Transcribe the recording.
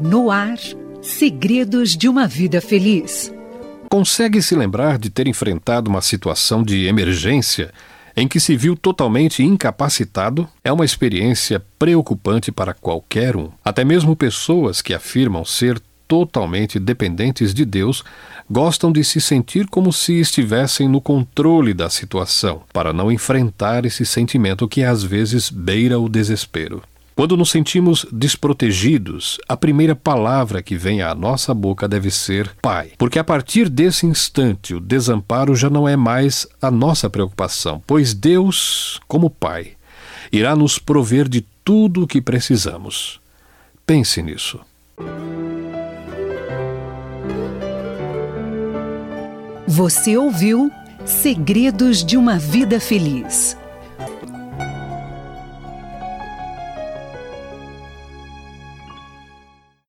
No ar, segredos de uma vida feliz. Consegue se lembrar de ter enfrentado uma situação de emergência em que se viu totalmente incapacitado é uma experiência preocupante para qualquer um. Até mesmo pessoas que afirmam ser totalmente dependentes de Deus gostam de se sentir como se estivessem no controle da situação, para não enfrentar esse sentimento que às vezes beira o desespero. Quando nos sentimos desprotegidos, a primeira palavra que vem à nossa boca deve ser Pai, porque a partir desse instante o desamparo já não é mais a nossa preocupação, pois Deus, como Pai, irá nos prover de tudo o que precisamos. Pense nisso. Você ouviu Segredos de uma Vida Feliz